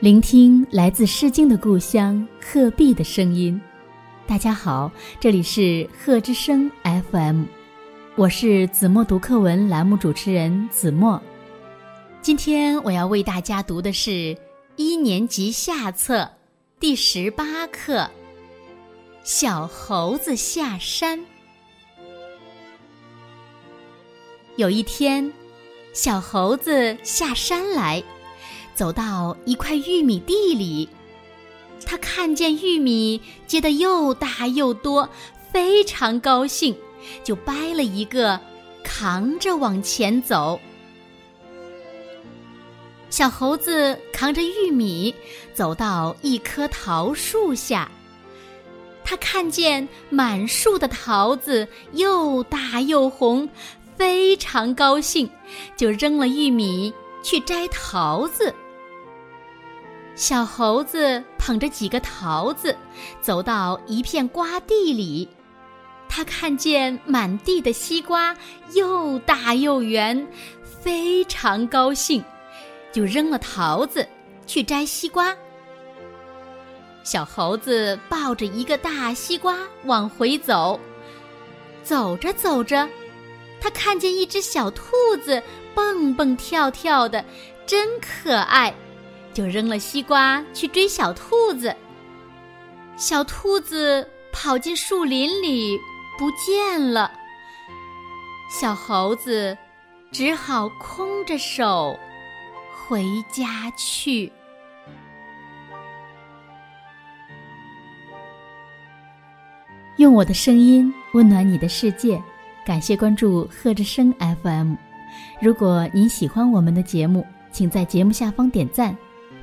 聆听来自《诗经》的故乡鹤壁的声音。大家好，这里是鹤之声 FM，我是子墨读课文栏目主持人子墨。今天我要为大家读的是一年级下册第十八课《小猴子下山》。有一天，小猴子下山来，走到一块玉米地里，他看见玉米结得又大又多，非常高兴，就掰了一个，扛着往前走。小猴子扛着玉米走到一棵桃树下，他看见满树的桃子又大又红。非常高兴，就扔了玉米去摘桃子。小猴子捧着几个桃子，走到一片瓜地里，他看见满地的西瓜又大又圆，非常高兴，就扔了桃子去摘西瓜。小猴子抱着一个大西瓜往回走，走着走着。他看见一只小兔子蹦蹦跳跳的，真可爱，就扔了西瓜去追小兔子。小兔子跑进树林里不见了，小猴子只好空着手回家去。用我的声音温暖你的世界。感谢关注贺之声 FM。如果您喜欢我们的节目，请在节目下方点赞，